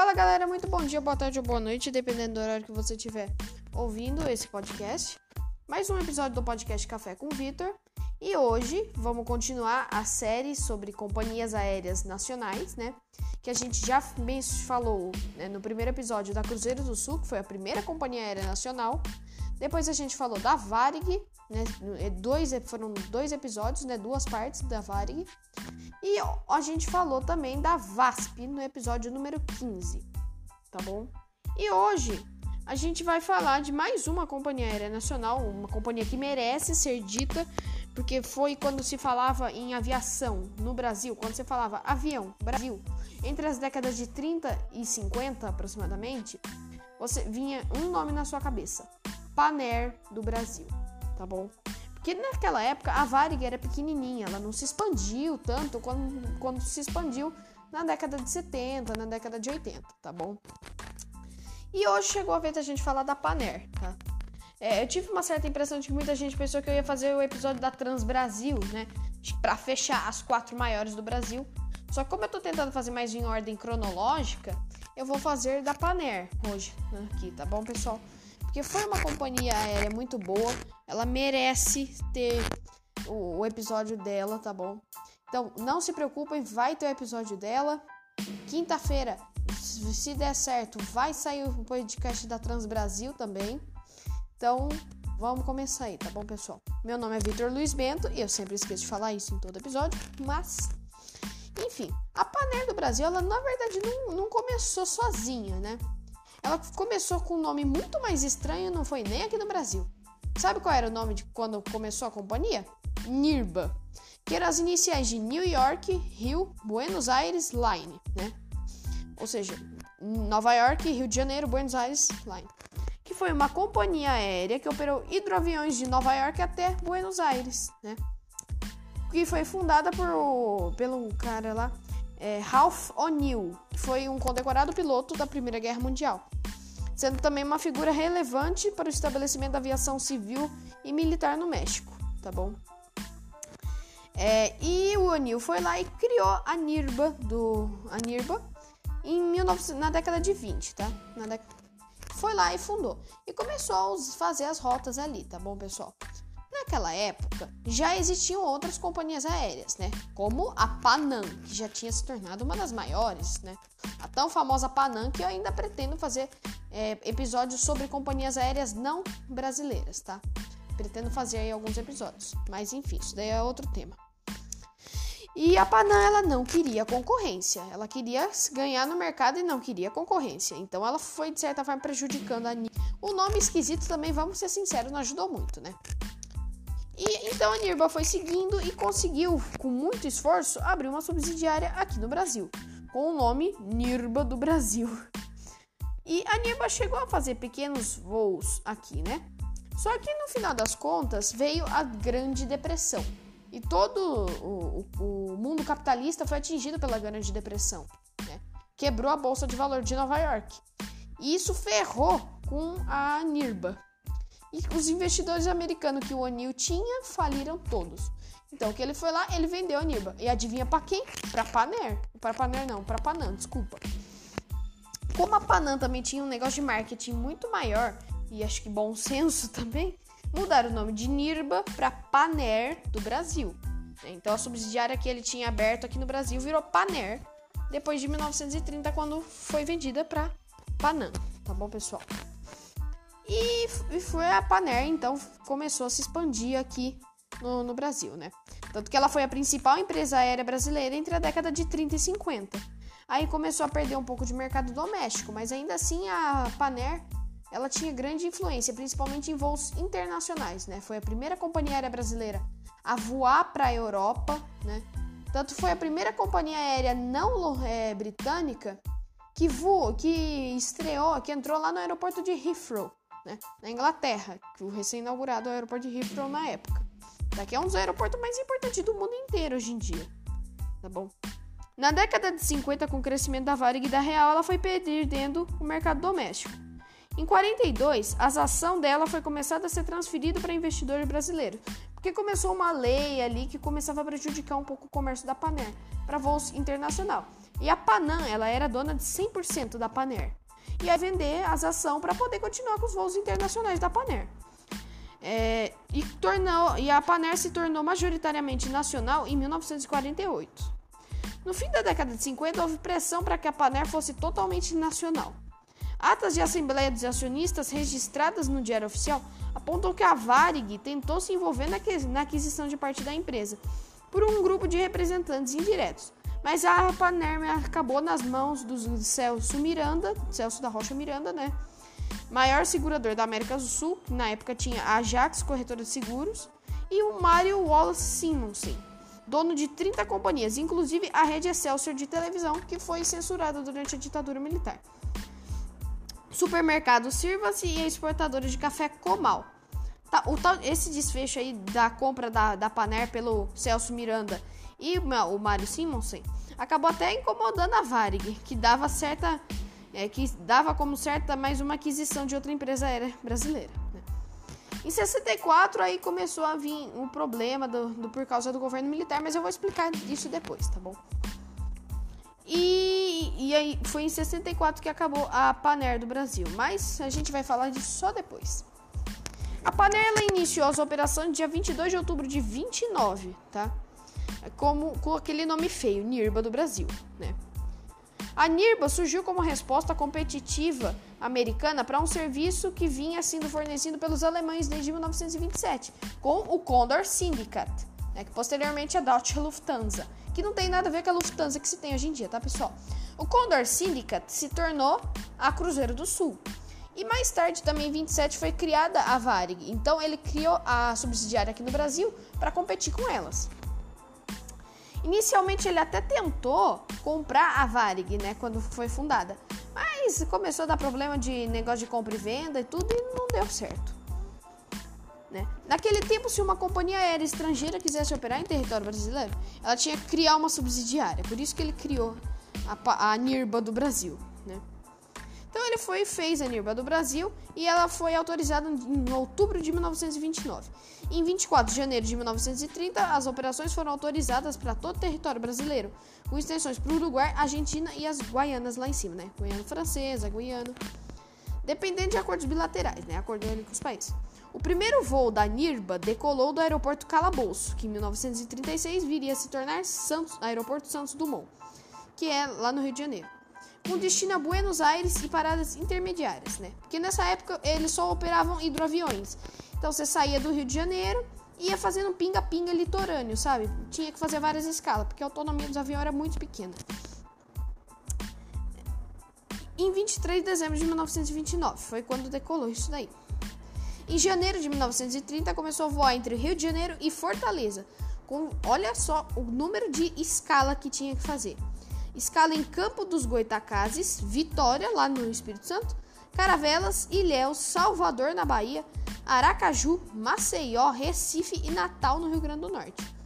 Fala galera, muito bom dia, boa tarde ou boa noite, dependendo do horário que você estiver ouvindo esse podcast. Mais um episódio do podcast Café com Vitor. E hoje vamos continuar a série sobre companhias aéreas nacionais, né? Que a gente já falou né, no primeiro episódio da Cruzeiro do Sul, que foi a primeira companhia aérea nacional. Depois a gente falou da Varig, né? Dois, foram dois episódios, né? Duas partes da Varig. E a gente falou também da VASP no episódio número 15, tá bom? E hoje a gente vai falar de mais uma companhia aérea nacional, uma companhia que merece ser dita, porque foi quando se falava em aviação no Brasil, quando você falava avião, Brasil, entre as décadas de 30 e 50 aproximadamente, você vinha um nome na sua cabeça: Paner do Brasil, tá bom? Porque naquela época a Varig era pequenininha, ela não se expandiu tanto quando, quando se expandiu na década de 70, na década de 80, tá bom? E hoje chegou a vez da gente falar da Paner, tá? É, eu tive uma certa impressão de que muita gente pensou que eu ia fazer o episódio da Trans Brasil, né? Para fechar as quatro maiores do Brasil. Só que como eu tô tentando fazer mais em ordem cronológica, eu vou fazer da Paner hoje, né? aqui, tá bom, pessoal? Porque foi uma companhia aérea muito boa. Ela merece ter o, o episódio dela, tá bom? Então, não se preocupem, vai ter o episódio dela. Quinta-feira, se der certo, vai sair o podcast da Trans Brasil também. Então, vamos começar aí, tá bom, pessoal? Meu nome é Vitor Luiz Bento e eu sempre esqueço de falar isso em todo episódio, mas enfim, a Paner do Brasil, ela na verdade não, não começou sozinha, né? Ela começou com um nome muito mais estranho, não foi nem aqui no Brasil. Sabe qual era o nome de quando começou a companhia? NIRBA, que eram as iniciais de New York, Rio, Buenos Aires Line, né? Ou seja, Nova York, Rio de Janeiro, Buenos Aires Line. Que foi uma companhia aérea que operou hidroaviões de Nova York até Buenos Aires, né? Que foi fundada por, pelo cara lá, é, Ralph O'Neill, que foi um condecorado piloto da Primeira Guerra Mundial, sendo também uma figura relevante para o estabelecimento da aviação civil e militar no México, tá bom? É, e o O'Neill foi lá e criou a NIRBA, do, a NIRBA em 19, na década de 20, tá? Na foi lá e fundou. E começou a fazer as rotas ali, tá bom, pessoal? Naquela época, já existiam outras companhias aéreas, né? Como a Panam, que já tinha se tornado uma das maiores, né? A tão famosa Panam, que eu ainda pretendo fazer é, episódios sobre companhias aéreas não brasileiras, tá? Pretendo fazer aí alguns episódios. Mas enfim, isso daí é outro tema. E a Panam, ela não queria concorrência. Ela queria ganhar no mercado e não queria concorrência. Então ela foi, de certa forma, prejudicando a O nome esquisito também, vamos ser sinceros, não ajudou muito, né? E então a Nirba foi seguindo e conseguiu, com muito esforço, abrir uma subsidiária aqui no Brasil, com o nome Nirba do Brasil. E a Nirba chegou a fazer pequenos voos aqui, né? Só que no final das contas veio a Grande Depressão. E todo o, o, o mundo capitalista foi atingido pela Grande Depressão. Né? Quebrou a Bolsa de Valor de Nova York. E isso ferrou com a Nirba. E os investidores americanos que o O'Neill tinha faliram todos. Então, que ele foi lá, ele vendeu a Nirba. E adivinha para quem? Para Paner. Para Paner não, para Panam, desculpa. Como a Panam também tinha um negócio de marketing muito maior e acho que bom senso também, mudaram o nome de Nirba para Paner do Brasil. Então, a subsidiária que ele tinha aberto aqui no Brasil virou Paner depois de 1930, quando foi vendida para Panam. Tá bom, pessoal? E, e foi a Paner, então, começou a se expandir aqui no, no, Brasil, né? Tanto que ela foi a principal empresa aérea brasileira entre a década de 30 e 50. Aí começou a perder um pouco de mercado doméstico, mas ainda assim a Paner ela tinha grande influência, principalmente em voos internacionais, né? Foi a primeira companhia aérea brasileira a voar para a Europa, né? Tanto foi a primeira companhia aérea não é, britânica que voou, que estreou, que entrou lá no aeroporto de Heathrow, né, na Inglaterra, que o recém-inaugurado aeroporto de Heathrow na época. Daqui é um dos aeroportos mais importantes do mundo inteiro hoje em dia. Tá bom? Na década de 50, com o crescimento da Varig e da Real, ela foi perdendo o mercado doméstico. Em 42, a ação dela foi começada a ser transferida para investidores brasileiros, porque começou uma lei ali que começava a prejudicar um pouco o comércio da Paner para voos internacional. E a Panam, ela era dona de 100% da Paner. E ia vender as ações para poder continuar com os voos internacionais da Paner. É, e, tornou, e a Paner se tornou majoritariamente nacional em 1948. No fim da década de 50, houve pressão para que a Paner fosse totalmente nacional. Atas de Assembleia dos Acionistas registradas no Diário Oficial apontam que a Varig tentou se envolver na aquisição de parte da empresa por um grupo de representantes indiretos, mas a Panerme acabou nas mãos do Celso Miranda, Celso da Rocha Miranda, né? Maior segurador da América do Sul, que na época tinha a Ajax Corretora de Seguros, e o Mário Wallace Simonsen, dono de 30 companhias, inclusive a rede Excelsior de televisão, que foi censurada durante a ditadura militar. Supermercado Sirva-se e a exportadora de café Comal. Tá, o esse desfecho aí da compra da, da Paner pelo Celso Miranda e o Mário Simonsen acabou até incomodando a Varig, que dava certa é, que dava como certa mais uma aquisição de outra empresa aérea brasileira. Né? Em 64 aí começou a vir um problema do, do, por causa do governo militar, mas eu vou explicar isso depois, tá bom? E, e aí foi em 64 que acabou a Paner do Brasil, mas a gente vai falar disso só depois. A Panela iniciou as operações no dia 22 de outubro de 29, tá? Como, com aquele nome feio, NIRBA do Brasil, né? A NIRBA surgiu como resposta competitiva americana para um serviço que vinha sendo fornecido pelos alemães desde 1927, com o Condor Syndicate, né, que posteriormente é Deutsche Lufthansa, que não tem nada a ver com a Lufthansa que se tem hoje em dia, tá pessoal? O Condor Syndicate se tornou a Cruzeiro do Sul, e mais tarde, também em 27, foi criada a Varig. Então ele criou a subsidiária aqui no Brasil para competir com elas. Inicialmente ele até tentou comprar a Varig, né, quando foi fundada. Mas começou a dar problema de negócio de compra e venda e tudo e não deu certo. Né? Naquele tempo, se uma companhia aérea estrangeira quisesse operar em território brasileiro, ela tinha que criar uma subsidiária. Por isso que ele criou a, a NIRBA do Brasil. Né? Então ele foi fez a NIRBA do Brasil e ela foi autorizada em outubro de 1929. Em 24 de janeiro de 1930, as operações foram autorizadas para todo o território brasileiro, com extensões para o Uruguai, Argentina e as Guianas lá em cima, né? Guiana Francesa, Guiana. Dependendo de acordos bilaterais, né? Acordo com os países. O primeiro voo da NIRBA decolou do aeroporto Calabouço, que em 1936 viria a se tornar Santos, Aeroporto Santos Dumont, que é lá no Rio de Janeiro com destino a Buenos Aires e paradas intermediárias, né? Porque nessa época eles só operavam hidroaviões. Então você saía do Rio de Janeiro e ia fazendo pinga-pinga litorâneo, sabe? Tinha que fazer várias escalas, porque a autonomia dos aviões era muito pequena. Em 23 de dezembro de 1929 foi quando decolou isso daí. Em janeiro de 1930 começou a voar entre Rio de Janeiro e Fortaleza, com olha só o número de escala que tinha que fazer escala em Campo dos Goitacazes, Vitória, lá no Espírito Santo, Caravelas, Ilhéus, Salvador, na Bahia, Aracaju, Maceió, Recife e Natal, no Rio Grande do Norte.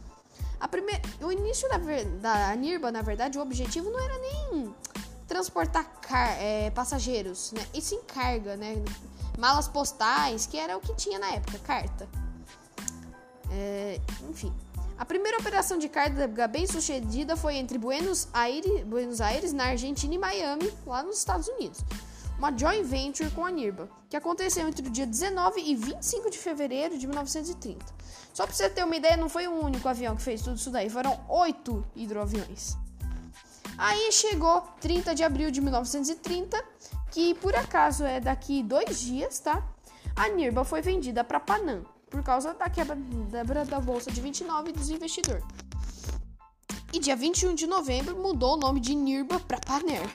Primeira, o início da, da NIRBA, na verdade, o objetivo não era nem transportar car, é, passageiros, né? E sim carga, né? Malas postais, que era o que tinha na época, carta. É, enfim. A primeira operação de carga bem sucedida foi entre Buenos Aires, Buenos Aires, na Argentina, e Miami, lá nos Estados Unidos. Uma joint venture com a NIRBA, que aconteceu entre o dia 19 e 25 de fevereiro de 1930. Só para você ter uma ideia, não foi um único avião que fez tudo isso daí, foram oito hidroaviões. Aí chegou 30 de abril de 1930, que por acaso é daqui dois dias, tá? A NIRBA foi vendida para Panam por causa da quebra da bolsa de 29 dos investidores. E dia 21 de novembro mudou o nome de NIRBA para Paner.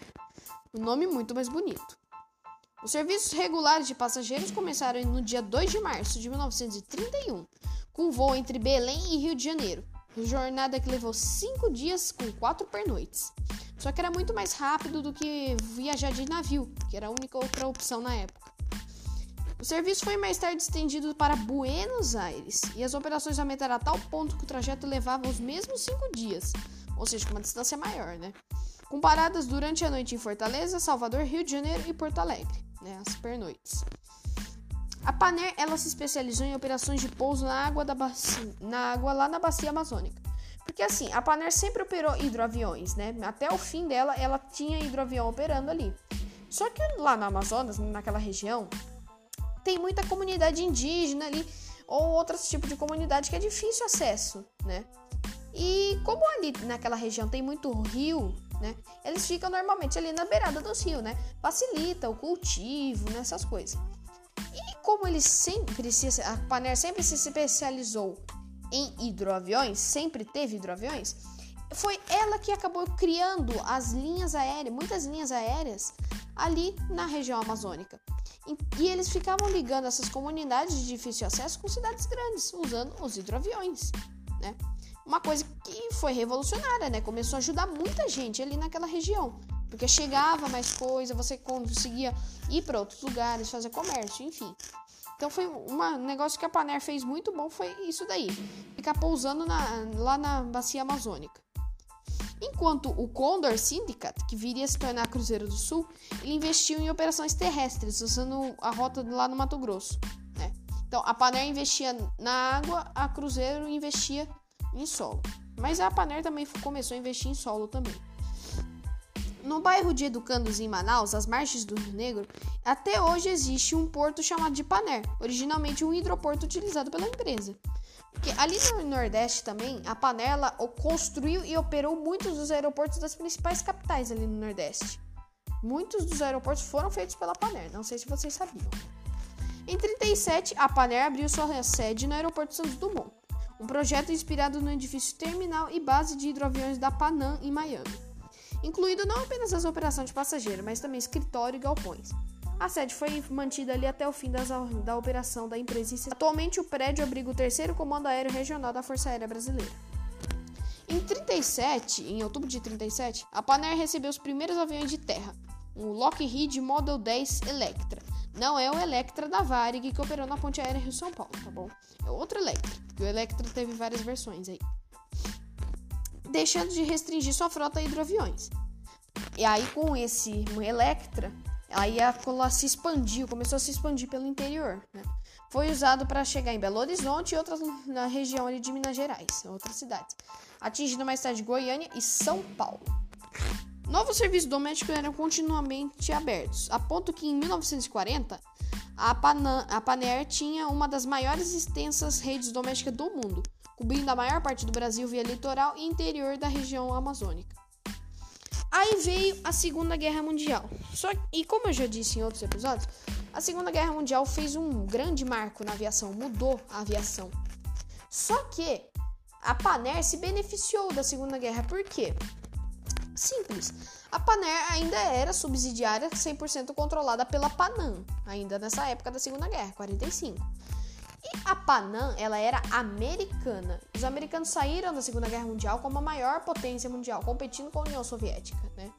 Um nome muito mais bonito. Os serviços regulares de passageiros começaram no dia 2 de março de 1931, com voo entre Belém e Rio de Janeiro. Jornada que levou cinco dias com quatro pernoites. Só que era muito mais rápido do que viajar de navio, que era a única outra opção na época. O serviço foi mais tarde estendido para Buenos Aires e as operações aumentaram a tal ponto que o trajeto levava os mesmos cinco dias, ou seja, com uma distância maior, né? Com paradas durante a noite em Fortaleza, Salvador, Rio de Janeiro e Porto Alegre, né? As pernoites. A Paner ela se especializou em operações de pouso na água, da bacia, na água lá na bacia amazônica, Porque assim, a Panair sempre operou hidroaviões, né? Até o fim dela, ela tinha hidroavião operando ali. Só que lá no Amazonas, naquela região, tem muita comunidade indígena ali ou outros tipos de comunidade que é difícil acesso, né? E como ali naquela região tem muito rio, né? Eles ficam normalmente ali na beirada dos rios, né? Facilita o cultivo, nessas né? coisas. E como eles sempre se, a Paner sempre se especializou em hidroaviões, sempre teve hidroaviões, foi ela que acabou criando as linhas aéreas, muitas linhas aéreas ali na região amazônica. E, eles ficavam ligando essas comunidades de difícil acesso com cidades grandes, usando os hidroaviões, né? Uma coisa que foi revolucionária, né? Começou a ajudar muita gente ali naquela região, porque chegava mais coisa, você conseguia ir para outros lugares, fazer comércio, enfim. Então foi um negócio que a Paner fez muito bom, foi isso daí, ficar pousando na, lá na bacia amazônica. Enquanto o Condor Syndicate, que viria a se tornar Cruzeiro do Sul, ele investiu em operações terrestres, usando a rota lá no Mato Grosso. Né? Então, a Paner investia na água, a Cruzeiro investia em solo. Mas a Paner também começou a investir em solo também. No bairro de Educandos em Manaus, às margens do Rio Negro, até hoje existe um porto chamado de Paner, originalmente um hidroporto utilizado pela empresa. Porque ali no Nordeste também, a Panela construiu e operou muitos dos aeroportos das principais capitais ali no Nordeste. Muitos dos aeroportos foram feitos pela Paner, não sei se vocês sabiam. Em 37, a Paner abriu sua sede no aeroporto Santos Dumont, um projeto inspirado no edifício terminal e base de hidroaviões da Panam em Miami, incluindo não apenas as operações de passageiro, mas também escritório e galpões. A sede foi mantida ali até o fim das, da operação da empresa. Atualmente, o prédio abriga o terceiro Comando Aéreo Regional da Força Aérea Brasileira. Em 37, em outubro de 37, a Panair recebeu os primeiros aviões de terra, o Lockheed Model 10 Electra. Não é o Electra da Varig que operou na ponte aérea Rio-São Paulo, tá bom? É outro Electra, o Electra teve várias versões aí. Deixando de restringir sua frota a hidroaviões. E aí, com esse Electra, Aí a cola se expandiu, começou a se expandir pelo interior. Né? Foi usado para chegar em Belo Horizonte e outras na região ali de Minas Gerais, outras cidades, atingindo mais tarde Goiânia e São Paulo. Novos serviços domésticos eram continuamente abertos, a ponto que em 1940 a, Panam, a Paner tinha uma das maiores extensas redes domésticas do mundo, cobrindo a maior parte do Brasil via litoral e interior da região amazônica. Aí veio a Segunda Guerra Mundial. Só e como eu já disse em outros episódios, a Segunda Guerra Mundial fez um grande marco na aviação, mudou a aviação. Só que a Paner se beneficiou da Segunda Guerra, por quê? Simples. A Paner ainda era subsidiária 100% controlada pela Panam, ainda nessa época da Segunda Guerra, 45. E a Panam, ela era americana. Os americanos saíram da Segunda Guerra Mundial como a maior potência mundial, competindo com a União Soviética, né?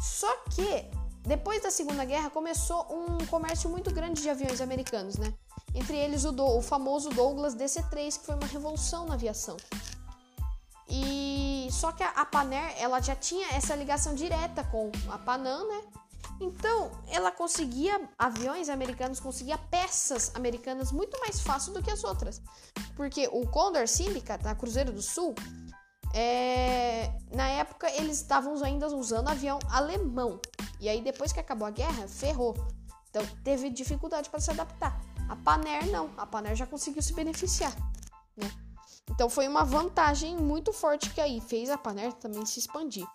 Só que depois da Segunda Guerra começou um comércio muito grande de aviões americanos, né? Entre eles o, do, o famoso Douglas DC-3, que foi uma revolução na aviação. E só que a, a Paner, ela já tinha essa ligação direta com a Panam, né? Então, ela conseguia aviões americanos, conseguia peças americanas muito mais fácil do que as outras. Porque o Condor Syndicate, da Cruzeiro do Sul, é... na época eles estavam ainda usando avião alemão. E aí, depois que acabou a guerra, ferrou. Então, teve dificuldade para se adaptar. A Paner não, a Paner já conseguiu se beneficiar. Né? Então, foi uma vantagem muito forte que aí fez a Paner também se expandir.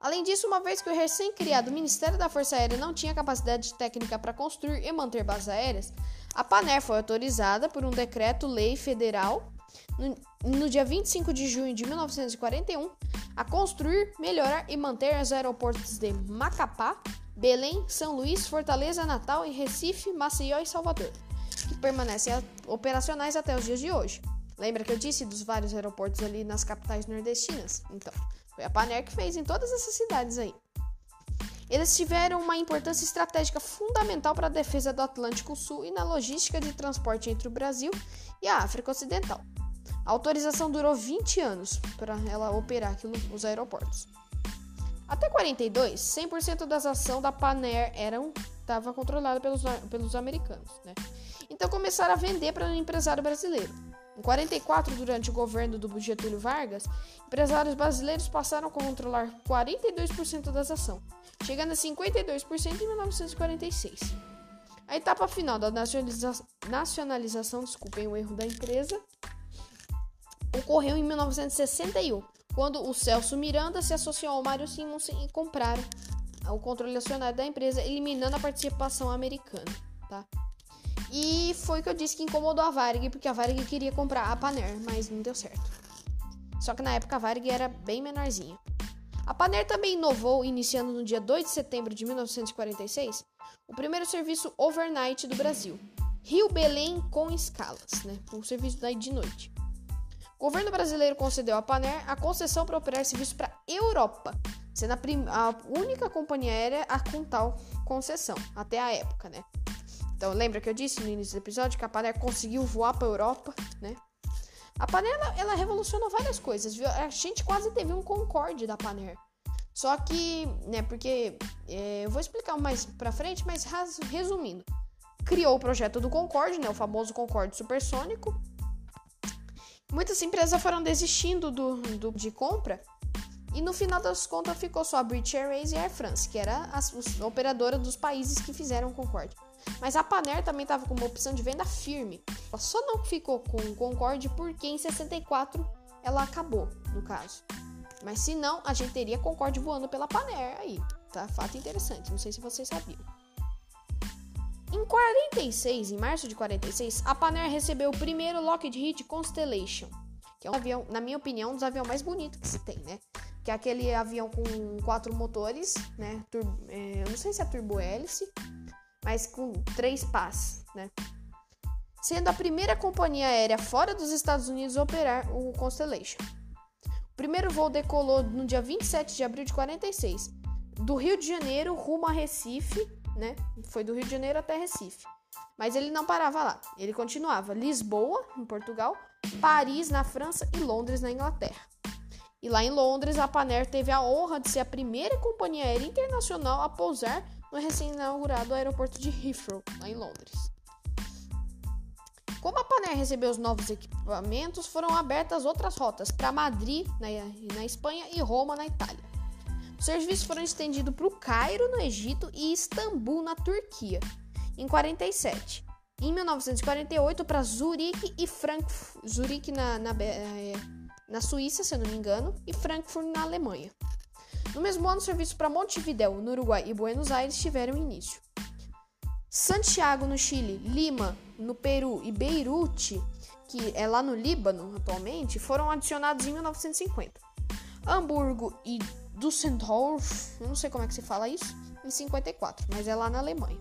Além disso, uma vez que o recém-criado Ministério da Força Aérea não tinha capacidade técnica para construir e manter bases aéreas, a PANER foi autorizada por um decreto-lei federal no, no, dia 25 de junho de 1941 a construir, melhorar e manter os aeroportos de Macapá, Belém, São Luís, Fortaleza, Natal e Recife, Maceió e Salvador, que permanecem operacionais até os dias de hoje. Lembra que eu disse dos vários aeroportos ali nas capitais nordestinas? Então, foi a Paner que fez em todas essas cidades aí. Eles tiveram uma importância estratégica fundamental para a defesa do Atlântico Sul e na logística de transporte entre o Brasil e a África Ocidental. A autorização durou 20 anos para ela operar aquilo, os aeroportos. Até 42, 100% das ações da Paner eram estava controlada pelos, pelos americanos, né? Então começaram a vender para o empresário brasileiro. Em 44, durante o governo do Getúlio Vargas, empresários brasileiros passaram a controlar 42% das ações, chegando a 52% em 1946. A etapa final da nacionaliza nacionalização, desculpem o erro da empresa, ocorreu em 1961, quando o Celso Miranda se associou ao Mário Simonsen e compraram o controle acionário da empresa, eliminando a participação americana, tá? E foi que eu disse que incomodou a Varig, porque a Varig queria comprar a Paner, mas não deu certo. Só que na época a Varig era bem menorzinha. A Paner também inovou, iniciando no dia 2 de setembro de 1946, o primeiro serviço overnight do Brasil, Rio Belém com escalas, né? Um serviço de noite. O governo brasileiro concedeu à Paner a concessão para operar serviço para Europa, sendo a, a, única companhia aérea a com tal concessão, até a época, né? Então, lembra que eu disse no início do episódio que a Paner conseguiu voar para Europa, né? A Paner, ela, revolucionou várias coisas, viu? A gente quase teve um Concorde da Paner. Só que, né, porque... É, eu vou explicar mais pra frente, mas resumindo. Criou o projeto do Concorde, né? O famoso Concorde supersônico Muitas empresas foram desistindo do, do, de compra e no final das contas ficou só a British Airways e a Air France, que era a, a operadora dos países que fizeram o Concorde. Mas a Paner também estava com uma opção de venda firme. Ela só não ficou com o Concorde porque em 64 ela acabou, no caso. Mas se não, a gente teria Concorde voando pela Paner aí, tá? Fato interessante, não sei se vocês sabiam. Em 46, em março de 46, a Paner recebeu o primeiro Lockheed Constellation, que é um avião, na minha opinião, um dos aviões mais bonitos que se tem, né? Que é aquele avião com quatro motores, né? Tur é, eu não sei se é turbo hélice, mas com três pás, né? Sendo a primeira companhia aérea fora dos Estados Unidos a operar o Constellation. O primeiro voo decolou no dia 27 de abril de 46, do Rio de Janeiro rumo a Recife, né? Foi do Rio de Janeiro até Recife. Mas ele não parava lá. Ele continuava Lisboa, em Portugal, Paris, na França e Londres, na Inglaterra. E lá em Londres, a Paner teve a honra de ser a primeira companhia aérea internacional a pousar no recém-inaugurado aeroporto de Heathrow, lá em Londres. Como a Paner recebeu os novos equipamentos, foram abertas outras rotas para Madrid, na, na Espanha, e Roma, na Itália. Os serviços foram estendidos para o Cairo, no Egito, e Istambul, na Turquia, em 47. Em 1948, para Zurique e Frankfurt, Zurique na, na, é, na Suíça, se eu não me engano, e Frankfurt na Alemanha. No mesmo ano, serviços para Montevideo, no Uruguai e Buenos Aires tiveram início. Santiago, no Chile, Lima, no Peru e Beirute, que é lá no Líbano atualmente, foram adicionados em 1950. Hamburgo e Düsseldorf, eu não sei como é que se fala isso, em 54, mas é lá na Alemanha.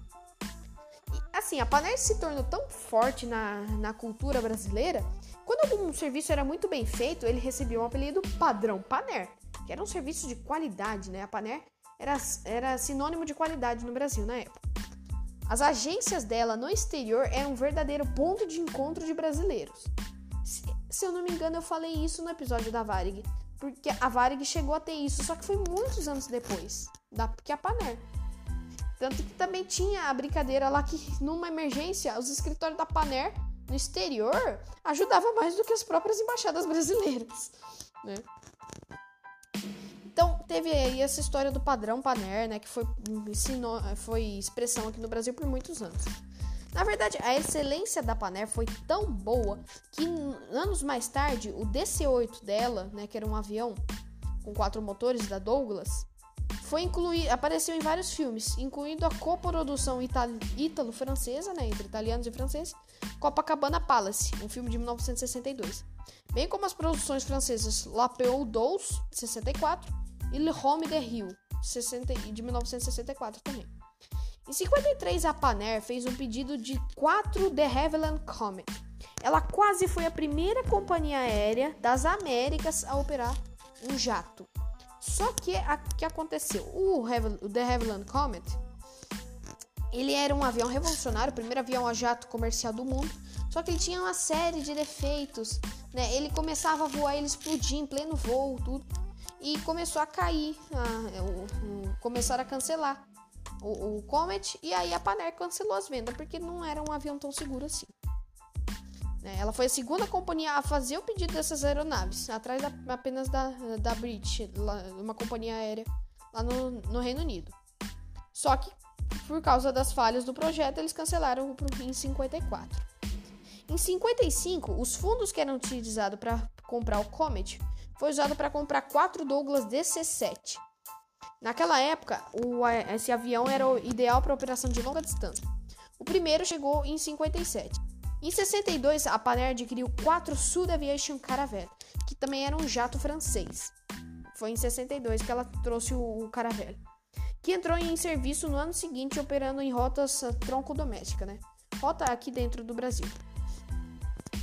E, assim, a Paner se tornou tão forte na, na cultura brasileira, quando algum serviço era muito bem feito, ele recebia o um apelido padrão Paner, que era um serviço de qualidade, né? A Paner era, era sinônimo de qualidade no Brasil na época. As agências dela no exterior eram um verdadeiro ponto de encontro de brasileiros. Se, se eu não me engano, eu falei isso no episódio da Varig, porque a Varig chegou a ter isso, só que foi muitos anos depois da que a Paner. Tanto que também tinha a brincadeira lá que numa emergência os escritórios da Paner no exterior ajudavam mais do que as próprias embaixadas brasileiras, né? Então, teve aí essa história do padrão Paner, né, que foi, ensinou, foi expressão aqui no Brasil por muitos anos. Na verdade, a excelência da Paner foi tão boa que anos mais tarde, o DC-8 dela, né, que era um avião com quatro motores da Douglas, foi incluir, apareceu em vários filmes, incluindo a coprodução ítalo-francesa, né, entre italianos e franceses, Copacabana Palace, um filme de 1962, bem como as produções francesas La Peu d'Ous, 64, e Le Home de Rio, 60, de 1964 também. Em 53, a Paner fez um pedido de 4 de Havilland Comet. Ela quase foi a primeira companhia aérea das Américas a operar um jato. Só que o que aconteceu? O, o The Havilland Comet, ele era um avião revolucionário, o primeiro avião a jato comercial do mundo. Só que ele tinha uma série de defeitos, né? Ele começava a voar, ele explodia em pleno voo, tudo. E começou a cair, a, o, o, começaram a cancelar o, o Comet, e aí a Paner cancelou as vendas, porque não era um avião tão seguro assim. Né? Ela foi a segunda companhia a fazer o pedido dessas aeronaves, atrás da, apenas da, da British, uma companhia aérea lá no, no Reino Unido. Só que, por causa das falhas do projeto, eles cancelaram em 54. Em 55, os fundos que eram utilizados para comprar o Comet foi usado para comprar quatro Douglas DC-7. Naquela época, o, esse avião era o ideal para operação de longa distância. O primeiro chegou em 57. Em 62, a Panair adquiriu quatro Sud Aviation Caravelle, que também era um jato francês. Foi em 62 que ela trouxe o Caravelle, que entrou em serviço no ano seguinte, operando em rotas ah, tronco doméstica, né? Rota aqui dentro do Brasil.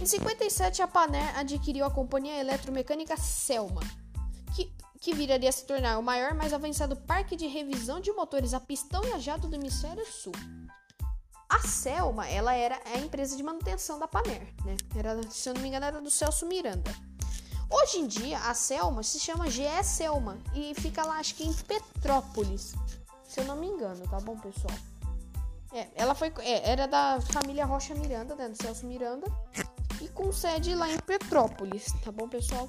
Em 57, a Panair adquiriu a companhia eletromecânica Selma, que, que viraria a se tornar o maior e mais avançado parque de revisão de motores a pistão e a jato do hemisfério sul. A Selma, ela era a empresa de manutenção da Paner, né? Era, se eu não me engano, era do Celso Miranda. Hoje em dia, a Selma se chama GE Selma e fica lá, acho que em Petrópolis, se eu não me engano, tá bom, pessoal? É, ela foi, é, era da família Rocha Miranda, né, do Celso Miranda, e com sede lá em Petrópolis, tá bom, pessoal?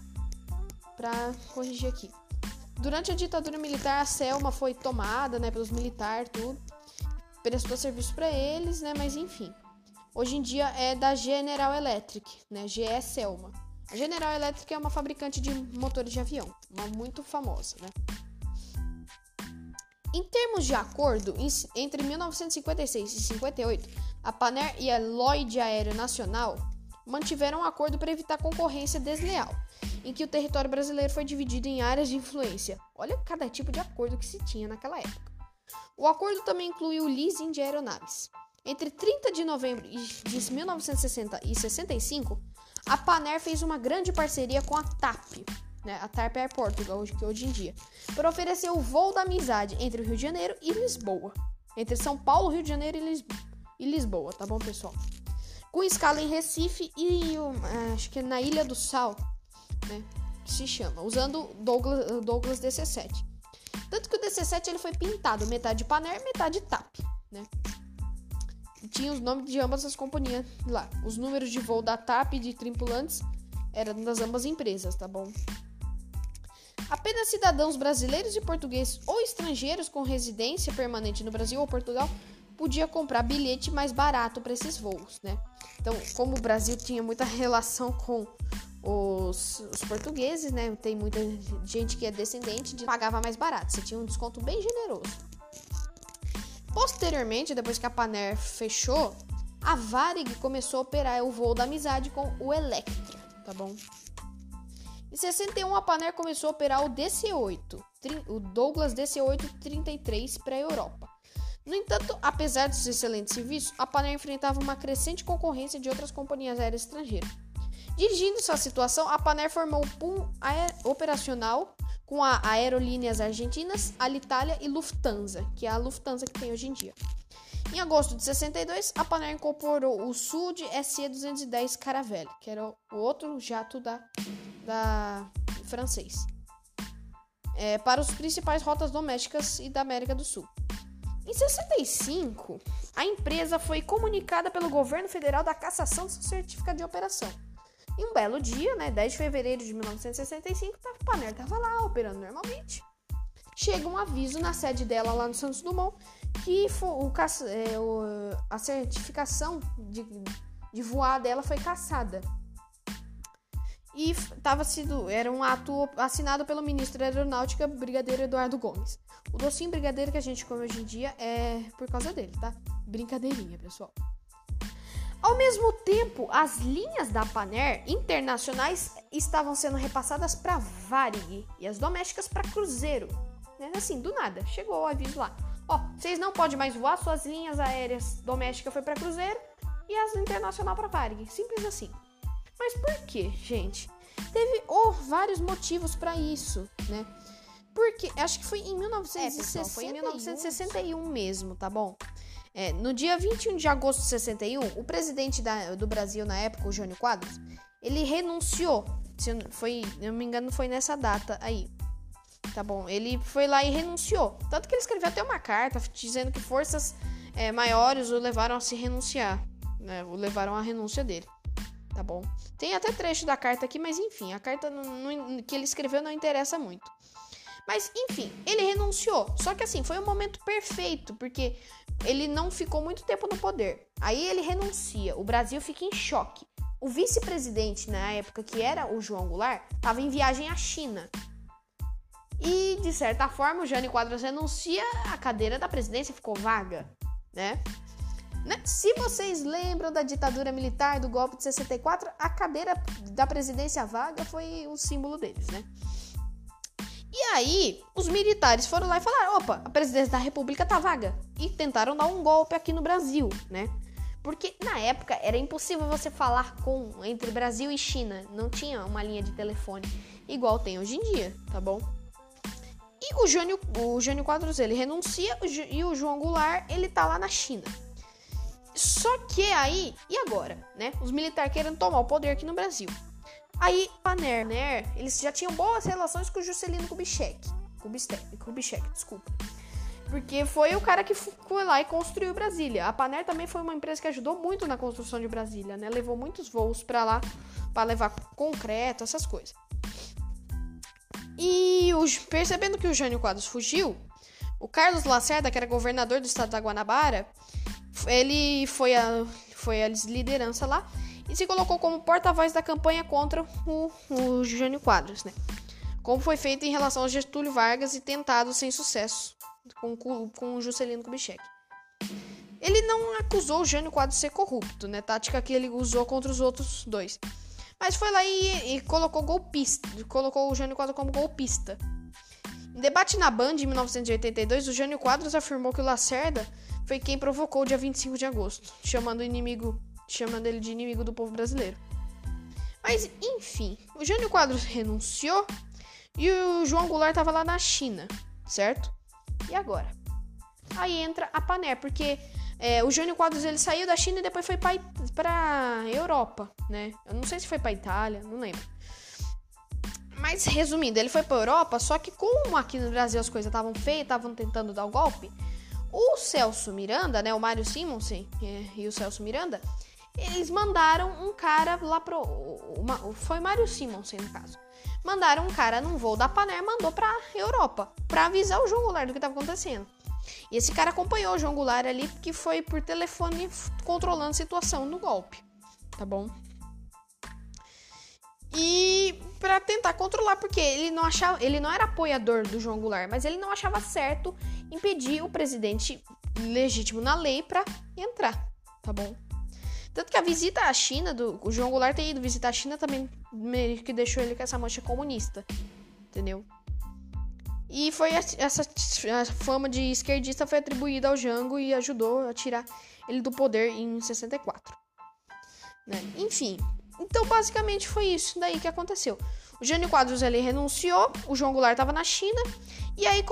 Pra corrigir aqui. Durante a ditadura militar, a Selma foi tomada, né, pelos militares, tudo prestou serviço para eles, né? Mas enfim. Hoje em dia é da General Electric, né? GE Selma. A General Electric é uma fabricante de motores de avião, uma muito famosa, né? Em termos de acordo, entre 1956 e 58, a Paner e a Lloyd Aéreo Nacional mantiveram um acordo para evitar concorrência desleal, em que o território brasileiro foi dividido em áreas de influência. Olha cada tipo de acordo que se tinha naquela época. O acordo também incluiu o leasing de aeronaves. Entre 30 de novembro de 1960 e 65, a Paner fez uma grande parceria com a TAP, né, a TAP Air Portugal, que hoje em dia, para oferecer o voo da amizade entre o Rio de Janeiro e Lisboa. Entre São Paulo, Rio de Janeiro e, Lisboa, tá bom, pessoal? Com escala em Recife e acho que é na Ilha do Sal, né, se chama, usando Douglas, Douglas DC-7. Tanto que o DC-7 ele foi pintado metade Paner, metade TAP, né? Tinha os nomes de ambas as companhias lá. Os números de voo da TAP e de tripulantes eram das ambas empresas, tá bom? Apenas cidadãos brasileiros e portugueses ou estrangeiros com residência permanente no Brasil ou Portugal podia comprar bilhete mais barato para esses voos, né? Então, como o Brasil tinha muita relação com os, os, portugueses, né? Tem muita gente que é descendente de pagava mais barato. Você tinha um desconto bem generoso. Posteriormente, depois que a Paner fechou, a Varig começou a operar o voo da amizade com o Electra, tá bom? Em 61, a Paner começou a operar o DC-8, o Douglas DC-8-33 para a Europa. No entanto, apesar dos excelentes serviços, a Paner enfrentava uma crescente concorrência de outras companhias aéreas estrangeiras Dirigindo essa situação, a Paner formou o pool operacional com a Aerolíneas Argentinas, Alitalia e Lufthansa, que é a Lufthansa que tem hoje em dia. Em agosto de 62, a Paner incorporou o Sud SE-210 Caravelle, que era o outro jato da, da francês, é, para as principais rotas domésticas e da América do Sul. Em 65, a empresa foi comunicada pelo governo federal da cassação do seu certificado de operação. E um belo dia, né, 10 de fevereiro de 1965, a Paner estava lá operando normalmente. Chega um aviso na sede dela lá no Santos Dumont que é, o, a certificação de, de voar dela foi caçada. E tava sido, era um ato assinado pelo ministro da Aeronáutica, Brigadeiro Eduardo Gomes. O docinho brigadeiro que a gente come hoje em dia é por causa dele, tá? Brincadeirinha, pessoal. Ao mesmo tempo, as linhas da Paner internacionais estavam sendo repassadas para Varig e as domésticas para Cruzeiro. Né? Assim, do nada, chegou o aviso lá. Ó, vocês não podem mais voar, suas linhas aéreas domésticas foi para Cruzeiro e as internacional para Varig. Simples assim. Mas por que, gente? Teve oh, vários motivos para isso, né? Porque acho que foi em 1961, é, pessoal, foi em 1961 mesmo, tá bom? É, no dia 21 de agosto de 61, o presidente da, do Brasil na época, o Jânio Quadros, ele renunciou. Se foi, não me engano, foi nessa data aí. Tá bom? Ele foi lá e renunciou. Tanto que ele escreveu até uma carta dizendo que forças é, maiores o levaram a se renunciar. Né? O levaram à renúncia dele. Tá bom? Tem até trecho da carta aqui, mas enfim, a carta não, não, que ele escreveu não interessa muito. Mas enfim, ele renunciou. Só que assim, foi um momento perfeito, porque ele não ficou muito tempo no poder. Aí ele renuncia. O Brasil fica em choque. O vice-presidente na época, que era o João Goulart, estava em viagem à China. E de certa forma, o Jânio Quadros renuncia, a cadeira da presidência ficou vaga, né? Né? Se vocês lembram da ditadura militar, do golpe de 64, a cadeira da presidência vaga foi o símbolo deles, né? E aí, os militares foram lá e falaram: opa, a presidência da república tá vaga. E tentaram dar um golpe aqui no Brasil, né? Porque na época era impossível você falar com entre Brasil e China. Não tinha uma linha de telefone igual tem hoje em dia, tá bom? E o Jânio, o Jânio Quadros ele renuncia e o João Goulart ele tá lá na China. Só que aí, e agora, né? Os militares querendo tomar o poder aqui no Brasil. Aí, Paner, né? Eles já tinham boas relações com o Juscelino Kubitschek. Kubitschek, Kubitschek, desculpa. Porque foi o cara que foi lá e construiu Brasília. A Paner também foi uma empresa que ajudou muito na construção de Brasília, né? Levou muitos voos para lá para levar concreto, essas coisas. E os, percebendo que o Jânio Quadros fugiu, o Carlos Lacerda, que era governador do estado da Guanabara, ele foi a, foi a liderança lá e se colocou como porta-voz da campanha contra o, o Jânio Quadros, né? Como foi feito em relação ao Getúlio Vargas e tentado sem sucesso com, com o Juscelino Kubitschek. Ele não acusou o Jânio Quadros de ser corrupto, né? Tática que ele usou contra os outros dois. Mas foi lá e, e colocou golpista, colocou o Jânio Quadros como golpista. Em debate na Band em 1982, o Jânio Quadros afirmou que o Lacerda foi quem provocou o dia 25 de agosto, chamando inimigo, chamando ele de inimigo do povo brasileiro. Mas, enfim, o Jânio Quadros renunciou e o João Goulart estava lá na China, certo? E agora? Aí entra a Pané, porque é, o Jânio Quadros ele saiu da China e depois foi para Europa, né? Eu não sei se foi para Itália, não lembro. Mas resumindo, ele foi para Europa, só que como aqui no Brasil as coisas estavam feias, estavam tentando dar o golpe, o Celso Miranda, né, o Mário Simonsen e o Celso Miranda, eles mandaram um cara lá pro. Uma, foi Mário Simonsen, no caso. Mandaram um cara num voo da Paner, mandou pra Europa, pra avisar o João Goulart do que tava acontecendo. E esse cara acompanhou o João Goulart ali, que foi por telefone controlando a situação do golpe. Tá bom? E para tentar controlar, porque ele não achava, ele não era apoiador do João Goulart, mas ele não achava certo impedir o presidente legítimo na lei para entrar, tá bom? Tanto que a visita à China do o João Goulart ter ido visitar a China também meio que deixou ele com essa mancha comunista, entendeu? E foi essa fama de esquerdista foi atribuída ao Jango e ajudou a tirar ele do poder em 64. Né? Enfim, então, basicamente foi isso daí que aconteceu. O Jânio Quadros ele renunciou, o João Goulart estava na China, e aí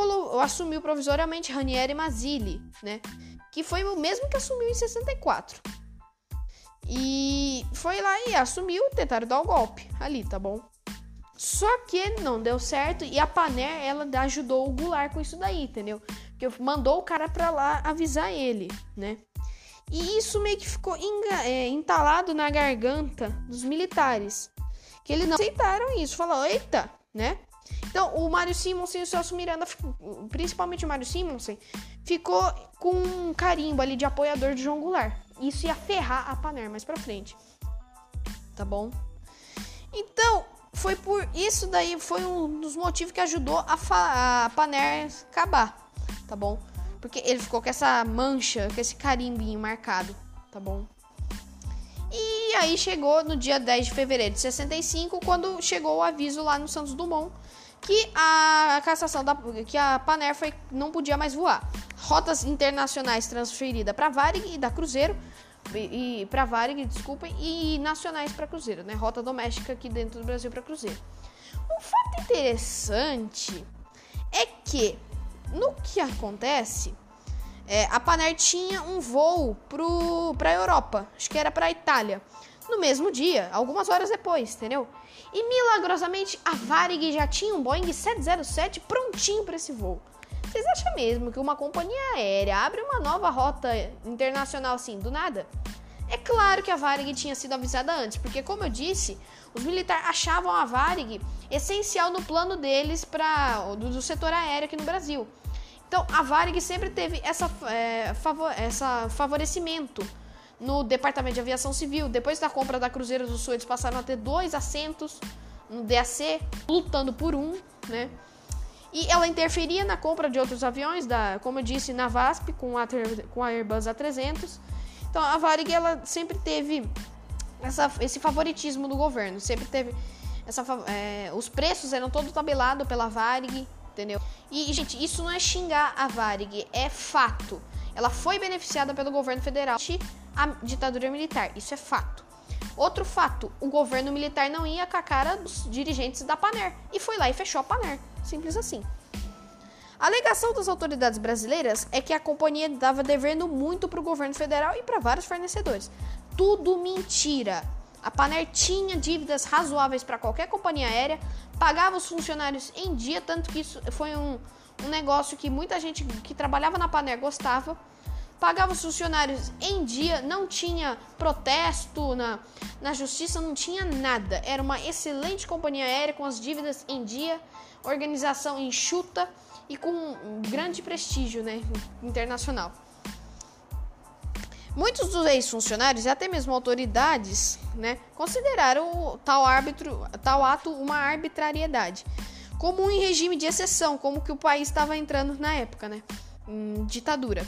assumiu provisoriamente Ranieri Mazzilli, né? Que foi o mesmo que assumiu em 64. E foi lá e assumiu, tentaram dar o golpe ali, tá bom? Só que não deu certo e a Paner, ela ajudou o Goulart com isso daí, entendeu? Porque mandou o cara pra lá avisar ele, né? E isso meio que ficou é, entalado na garganta dos militares. Que eles não aceitaram isso. Falou, eita, né? Então, o Mário Simonsen e o Celso Miranda, principalmente o Mário Simonsen, ficou com um carimbo ali de apoiador de João Goulart. Isso ia ferrar a Paner mais pra frente. Tá bom? Então, foi por isso daí, foi um dos motivos que ajudou a, a Paner acabar. Tá bom? Porque ele ficou com essa mancha, com esse carimbinho marcado, tá bom? E aí chegou no dia 10 de fevereiro de 65, quando chegou o aviso lá no Santos Dumont que a cassação da que a Paner foi, não podia mais voar. Rotas internacionais transferidas para Varig e da Cruzeiro e, e para Varig, desculpem, e nacionais para Cruzeiro, né? Rota doméstica aqui dentro do Brasil para Cruzeiro. Um fato interessante é que no que acontece, é, a Paner tinha um voo para a Europa, acho que era para a Itália, no mesmo dia, algumas horas depois, entendeu? E milagrosamente a Varig já tinha um Boeing 707 prontinho para esse voo. Vocês acham mesmo que uma companhia aérea abre uma nova rota internacional assim, do nada? É claro que a Varig tinha sido avisada antes, porque como eu disse, os militares achavam a Varig essencial no plano deles para do, do, setor aéreo aqui no Brasil. Então a Varig sempre teve essa, é, favor, essa favorecimento no Departamento de Aviação Civil. Depois da compra da Cruzeiro do Sul, eles passaram a ter dois assentos no DAC, lutando por um, né? E ela interferia na compra de outros aviões, da, como eu disse, na VASP, com a, com a Airbus A300. Então, a Varig, ela sempre teve essa, esse favoritismo do governo. Sempre teve essa... É, os preços eram todos tabelados pela Varig, entendeu? E, gente, isso não é xingar a Varig, é fato. Ela foi beneficiada pelo governo federal a ditadura militar, isso é fato. Outro fato, o governo militar não ia com a cara dos dirigentes da Paner e foi lá e fechou a Paner. Simples assim. A alegação das autoridades brasileiras é que a companhia estava devendo muito para o governo federal e para vários fornecedores. Tudo mentira. A Paner tinha dívidas razoáveis para qualquer companhia aérea, pagava os funcionários em dia, tanto que isso foi um, um negócio que muita gente que trabalhava na Paner gostava. Pagava os funcionários em dia, não tinha protesto na, na justiça, não tinha nada. Era uma excelente companhia aérea com as dívidas em dia organização enxuta e com grande prestígio né, internacional. Muitos dos ex-funcionários e até mesmo autoridades né, consideraram tal, árbitro, tal ato uma arbitrariedade, como em regime de exceção, como que o país estava entrando na época, né, em ditadura.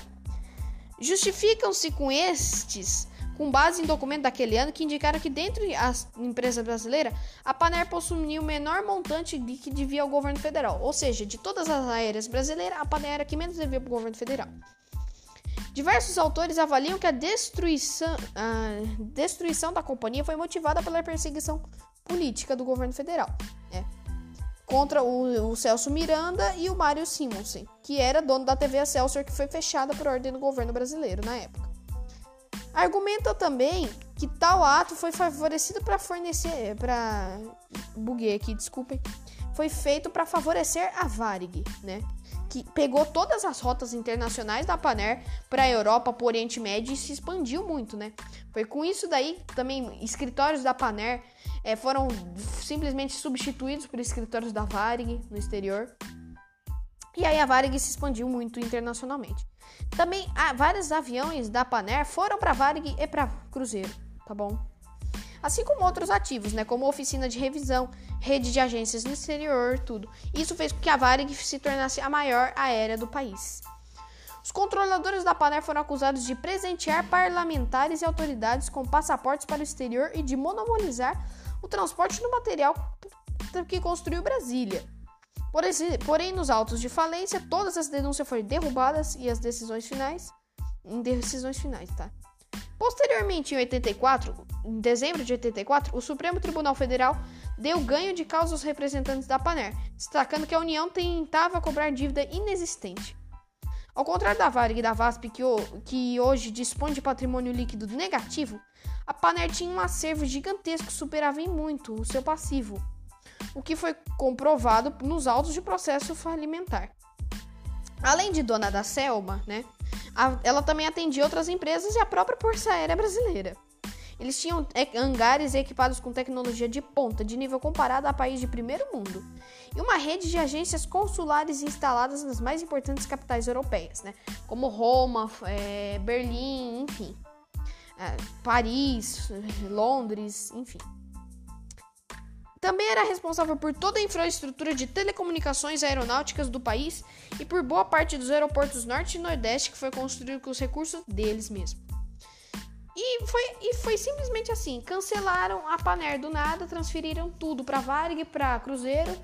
Justificam-se com estes com base em documentos daquele ano que indicaram que dentro da empresa brasileira, a Paner possuía o menor montante de que devia ao governo federal. Ou seja, de todas as aéreas brasileiras, a Paner era que menos devia para o governo federal. Diversos autores avaliam que a destruição, a destruição da companhia foi motivada pela perseguição política do governo federal, né? contra o, o, Celso Miranda e o Mário Simonsen, que era dono da TV Excelsior, que foi fechada por ordem do governo brasileiro na época. Argumenta também que tal ato foi favorecido para fornecer. para Buguei aqui, desculpem. Foi feito para favorecer a Varig, né? Que pegou todas as rotas internacionais da Paner para a Europa, para o Oriente Médio e se expandiu muito, né? Foi com isso daí também escritórios da Paner é, foram simplesmente substituídos por escritórios da Varig no exterior. E aí a Varig se expandiu muito internacionalmente. Também há vários aviões da Paner foram para Varig e para Cruzeiro, tá bom? Assim como outros ativos, né, como oficina de revisão, rede de agências no exterior, tudo. Isso fez com que a Varig se tornasse a maior aérea do país. Os controladores da Paner foram acusados de presentear parlamentares e autoridades com passaportes para o exterior e de monopolizar o transporte do material que construiu Brasília. Porém, nos autos de falência, todas as denúncias foram derrubadas e as decisões finais. Em decisões finais, tá? Posteriormente, em 84, em dezembro de 84, o Supremo Tribunal Federal deu ganho de causa aos representantes da Paner, destacando que a União tentava cobrar dívida inexistente. Ao contrário da Varig e da VASP, que, que hoje dispõe de patrimônio líquido negativo, a Paner tinha um acervo gigantesco que superava em muito o seu passivo o que foi comprovado nos autos de processo falimentar. Além de dona da Selma, né, a, ela também atendia outras empresas e a própria Força Aérea Brasileira. Eles tinham hangares equipados com tecnologia de ponta, de nível comparado a país de primeiro mundo, e uma rede de agências consulares instaladas nas mais importantes capitais europeias, né, como Roma, é, Berlim, enfim, é, Paris, Londres, enfim. Também era responsável por toda a infraestrutura de telecomunicações aeronáuticas do país e por boa parte dos aeroportos norte e nordeste que foi construído com os recursos deles mesmo. E foi, e foi simplesmente assim: cancelaram a Paner do nada, transferiram tudo para Varig, para Cruzeiro,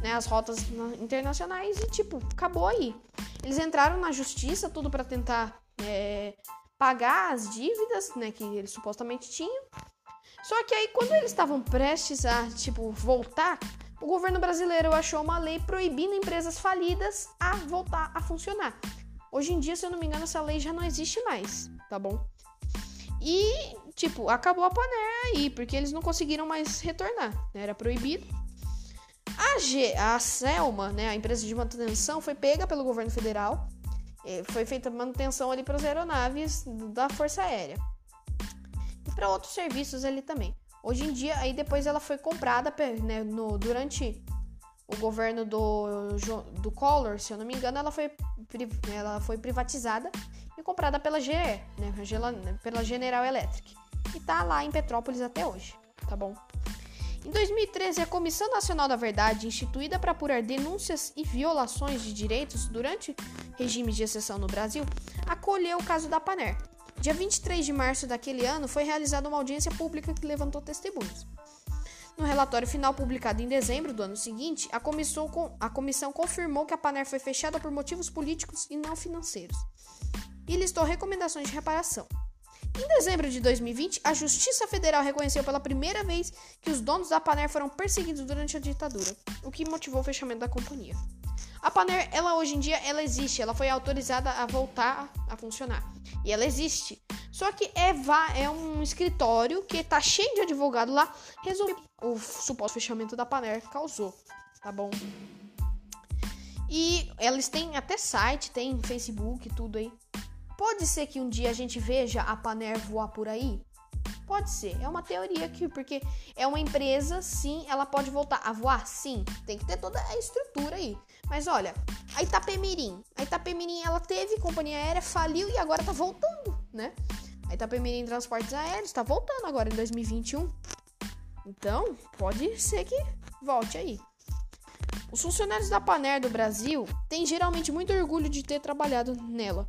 né, as rotas internacionais e tipo, acabou aí. Eles entraram na justiça, tudo para tentar é, pagar as dívidas né, que eles supostamente tinham. Só que aí, quando eles estavam prestes a, tipo, voltar, o governo brasileiro achou uma lei proibindo empresas falidas a voltar a funcionar. Hoje em dia, se eu não me engano, essa lei já não existe mais, tá bom? E, tipo, acabou a Paner aí, porque eles não conseguiram mais retornar, né? Era proibido. A, G, a Selma, né, a empresa de manutenção, foi pega pelo governo federal. Foi feita manutenção ali para as aeronaves da Força Aérea. E para outros serviços ali também. Hoje em dia, aí depois ela foi comprada né, no, durante o governo do, do Collor, se eu não me engano, ela foi, ela foi privatizada e comprada pela GE, né, pela General Electric. E tá lá em Petrópolis até hoje, tá bom? Em 2013, a Comissão Nacional da Verdade, instituída para apurar denúncias e violações de direitos durante regimes de exceção no Brasil, acolheu o caso da Paner. Dia 23 de março daquele ano, foi realizada uma audiência pública que levantou testemunhos. No relatório final publicado em dezembro do ano seguinte, a comissão, a comissão confirmou que a Paner foi fechada por motivos políticos e não financeiros e listou recomendações de reparação. Em dezembro de 2020, a Justiça Federal reconheceu pela primeira vez que os donos da Paner foram perseguidos durante a ditadura, o que motivou o fechamento da companhia. A Paner, ela hoje em dia, ela existe, ela foi autorizada a voltar a funcionar. E ela existe. Só que é, é um escritório que tá cheio de advogado lá, resolveu o suposto fechamento da Paner causou, tá bom? E eles têm até site, tem Facebook, tudo aí. Pode ser que um dia a gente veja a Paner voar por aí? Pode ser, é uma teoria aqui, porque é uma empresa, sim, ela pode voltar a voar, sim, tem que ter toda a estrutura aí. Mas olha, a Itapemirim, a Itapemirim, ela teve companhia aérea, faliu e agora tá voltando, né? A Itapemirim Transportes Aéreos tá voltando agora em 2021. Então, pode ser que volte aí. Os funcionários da Paner do Brasil têm geralmente muito orgulho de ter trabalhado nela.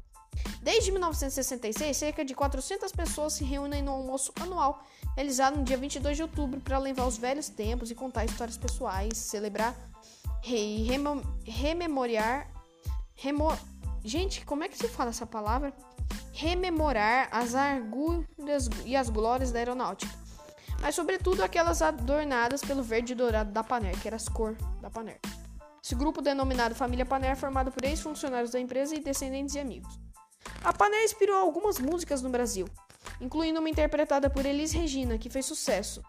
Desde 1966, cerca de 400 pessoas se reúnem no almoço anual, realizado no dia 22 de outubro, para lembrar os velhos tempos e contar histórias pessoais, celebrar e remo, rememorar. Remo, gente, como é que se fala essa palavra? Rememorar as arguras e as glórias da aeronáutica. Mas, sobretudo, aquelas adornadas pelo verde e dourado da Paner, que era as cor da Paner. Esse grupo, denominado Família Paner, é formado por ex-funcionários da empresa e descendentes e amigos. A Paner inspirou algumas músicas no Brasil, incluindo uma interpretada por Elis Regina, que fez sucesso,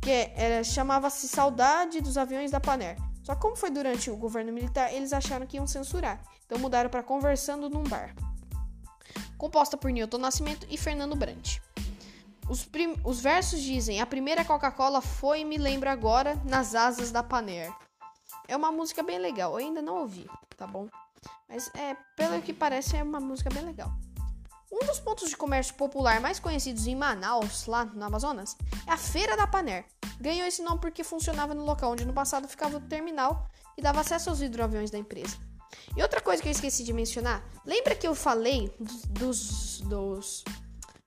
que é, chamava-se Saudade dos Aviões da Paner. Só como foi durante o governo militar, eles acharam que iam censurar, então mudaram para Conversando num Bar. Composta por Newton Nascimento e Fernando Brant. Os, os versos dizem: A primeira Coca-Cola foi me lembro agora nas asas da Paner. É uma música bem legal, eu ainda não ouvi, tá bom? Mas é, pelo que parece, é uma música bem legal. Um dos pontos de comércio popular mais conhecidos em Manaus, lá no Amazonas, é a Feira da Paner. Ganhou esse nome porque funcionava no local onde no passado ficava o terminal e dava acesso aos hidroaviões da empresa. E outra coisa que eu esqueci de mencionar, lembra que eu falei dos, dos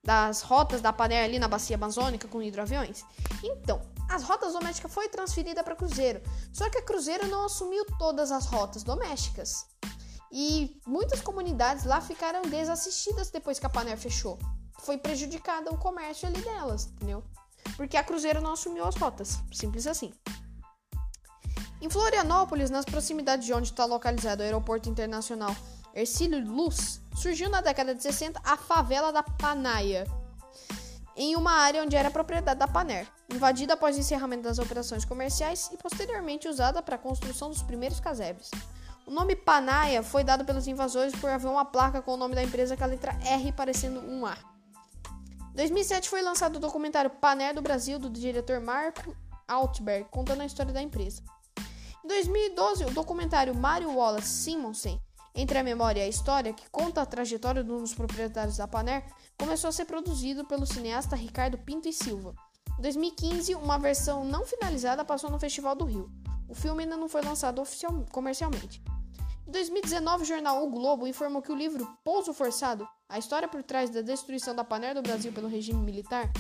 das rotas da Paner ali na bacia amazônica com hidroaviões? Então, as rotas domésticas foi transferida para Cruzeiro, só que a Cruzeiro não assumiu todas as rotas domésticas. E muitas comunidades lá ficaram desassistidas depois que a Paner fechou. Foi prejudicada o comércio ali delas, entendeu? Porque a Cruzeiro não assumiu as rotas, simples assim. Em Florianópolis, nas proximidades de onde está localizado o Aeroporto Internacional Ercílio Luz, surgiu na década de 60 a favela da Panaia, em uma área onde era propriedade da Paner, invadida após o encerramento das operações comerciais e posteriormente usada para a construção dos primeiros casebres. O nome Panaia foi dado pelos invasores por haver uma placa com o nome da empresa com a letra R parecendo um A. Em 2007 foi lançado o documentário Paner do Brasil do diretor Marco Altberg, contando a história da empresa. Em 2012, o documentário Mario Wallace Simonsen, Entre a Memória e a História, que conta a trajetória de um dos proprietários da Paner, começou a ser produzido pelo cineasta Ricardo Pinto e Silva. Em 2015, uma versão não finalizada passou no Festival do Rio. O filme ainda não foi lançado comercialmente. Em 2019, o jornal O Globo informou que o livro Pouso Forçado, a história por trás da destruição da Panera do Brasil pelo regime militar,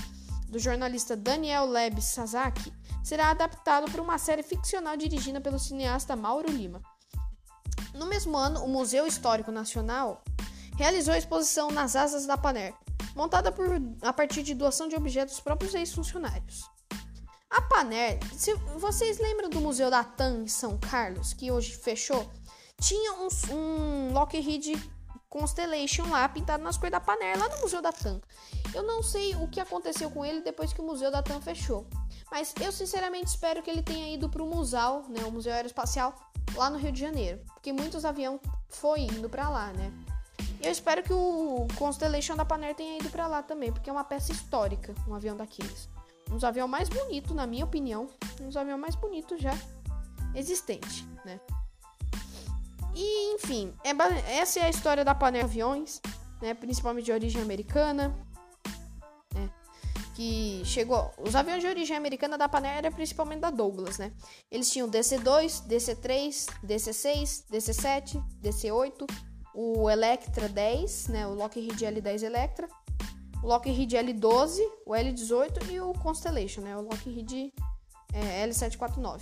do jornalista Daniel Leb Sasaki, será adaptado para uma série ficcional dirigida pelo cineasta Mauro Lima. No mesmo ano, o Museu Histórico Nacional realizou a exposição Nas Asas da Paner, montada por, a partir de doação de objetos próprios ex-funcionários. A Paner, se vocês lembram do Museu da TAM em São Carlos, que hoje fechou, tinha um, um Lockheed Constellation lá, pintado nas cores da Paner, lá no Museu da TAM. Eu não sei o que aconteceu com ele depois que o Museu da TAM fechou. Mas eu sinceramente espero que ele tenha ido para o Museu, né, o Museu Aeroespacial, lá no Rio de Janeiro. Porque muitos aviões foi indo para lá, né? Eu espero que o Constellation da Panair tenha ido para lá também, porque é uma peça histórica, um avião daqueles. Um dos aviões mais bonitos, na minha opinião, um dos aviões mais bonitos já existente, né? E, enfim, é, essa é a história da Panair Aviões, né? Principalmente de origem americana, né? Que chegou... Os aviões de origem americana da Panair era principalmente da Douglas, né? Eles tinham DC-2, DC-3, DC-6, DC-7, DC-8 o Electra 10, né, o Lockheed L10 Electra, o Lockheed L12, o L18 e o Constellation, né, o Lockheed é, L749.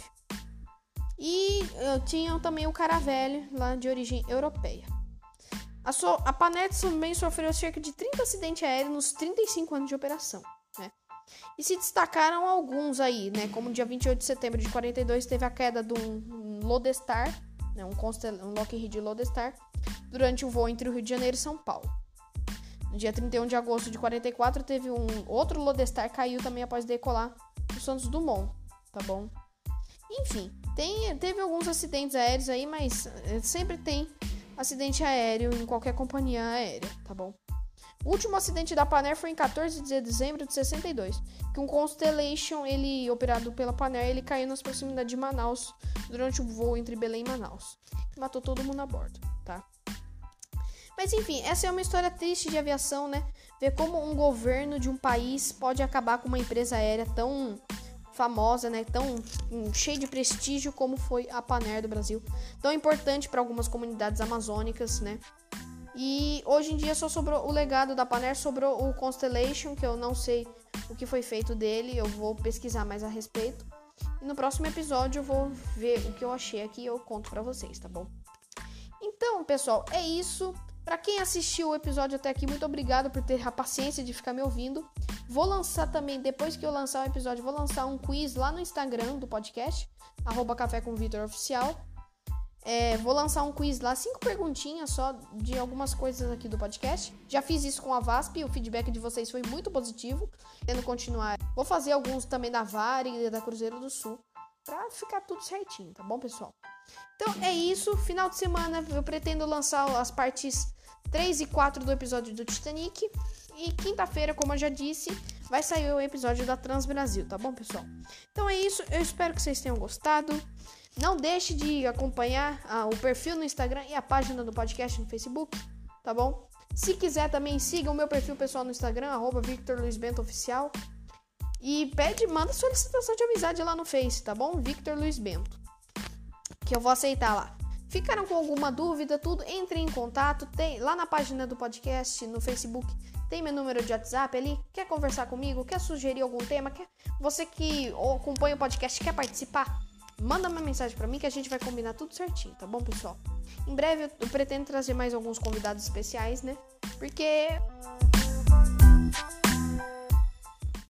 E eu tinha também o Caravelle, lá de origem europeia. A, so, a também sofreu cerca de 30 acidentes aéreos nos 35 anos de operação. Né? E se destacaram alguns aí, né? Como dia 28 de setembro de 42 teve a queda de um, Lodestar, né? um, um Lockheed Lodestar, durante o voo entre o Rio de Janeiro e São Paulo. No dia 31 de agosto de 44, teve um outro Lodestar caiu também após decolar do Santos Dumont, tá bom? Enfim, tem, teve alguns acidentes aéreos aí, mas eh, sempre tem acidente aéreo em qualquer companhia aérea, tá bom? O último acidente da Panair foi em 14 de dezembro de 62, que um Constellation, ele operado pela Panair, ele caiu nas proximidades de Manaus durante o voo entre Belém e Manaus, matou todo mundo a bordo, tá? Mas enfim, essa é uma história triste de aviação, né? Ver como um governo de um país pode acabar com uma empresa aérea tão famosa, né? Tão um, cheia de prestígio como foi a Panair do Brasil, tão importante para algumas comunidades amazônicas, né? E hoje em dia só sobrou o legado da Panair, sobrou o Constellation, que eu não sei o que foi feito dele, eu vou pesquisar mais a respeito. E no próximo episódio eu vou ver o que eu achei aqui e eu conto para vocês, tá bom? Então, pessoal, é isso. Para quem assistiu o episódio até aqui, muito obrigado por ter a paciência de ficar me ouvindo. Vou lançar também, depois que eu lançar o episódio, vou lançar um quiz lá no Instagram do podcast, arroba Café com Vitor Oficial. É, vou lançar um quiz lá, cinco perguntinhas só de algumas coisas aqui do podcast. Já fiz isso com a VASP, o feedback de vocês foi muito positivo. Tendo continuar, vou fazer alguns também da Vare e da Cruzeiro do Sul, pra ficar tudo certinho, tá bom, pessoal? Então é isso, final de semana eu pretendo lançar as partes 3 e 4 do episódio do Titanic. E quinta-feira, como eu já disse, vai sair o episódio da Trans Brasil, tá bom, pessoal? Então é isso, eu espero que vocês tenham gostado. Não deixe de acompanhar ah, o perfil no Instagram e a página do podcast no Facebook, tá bom? Se quiser também, siga o meu perfil pessoal no Instagram, arroba Victor Luiz Bento Oficial. E pede, manda solicitação de amizade lá no Face, tá bom? Victor Luiz Bento que eu vou aceitar lá. Ficaram com alguma dúvida, tudo, entre em contato, tem lá na página do podcast, no Facebook, tem meu número de WhatsApp ali, quer conversar comigo, quer sugerir algum tema, quer você que acompanha o podcast quer participar, manda uma mensagem para mim que a gente vai combinar tudo certinho, tá bom, pessoal? Em breve eu pretendo trazer mais alguns convidados especiais, né? Porque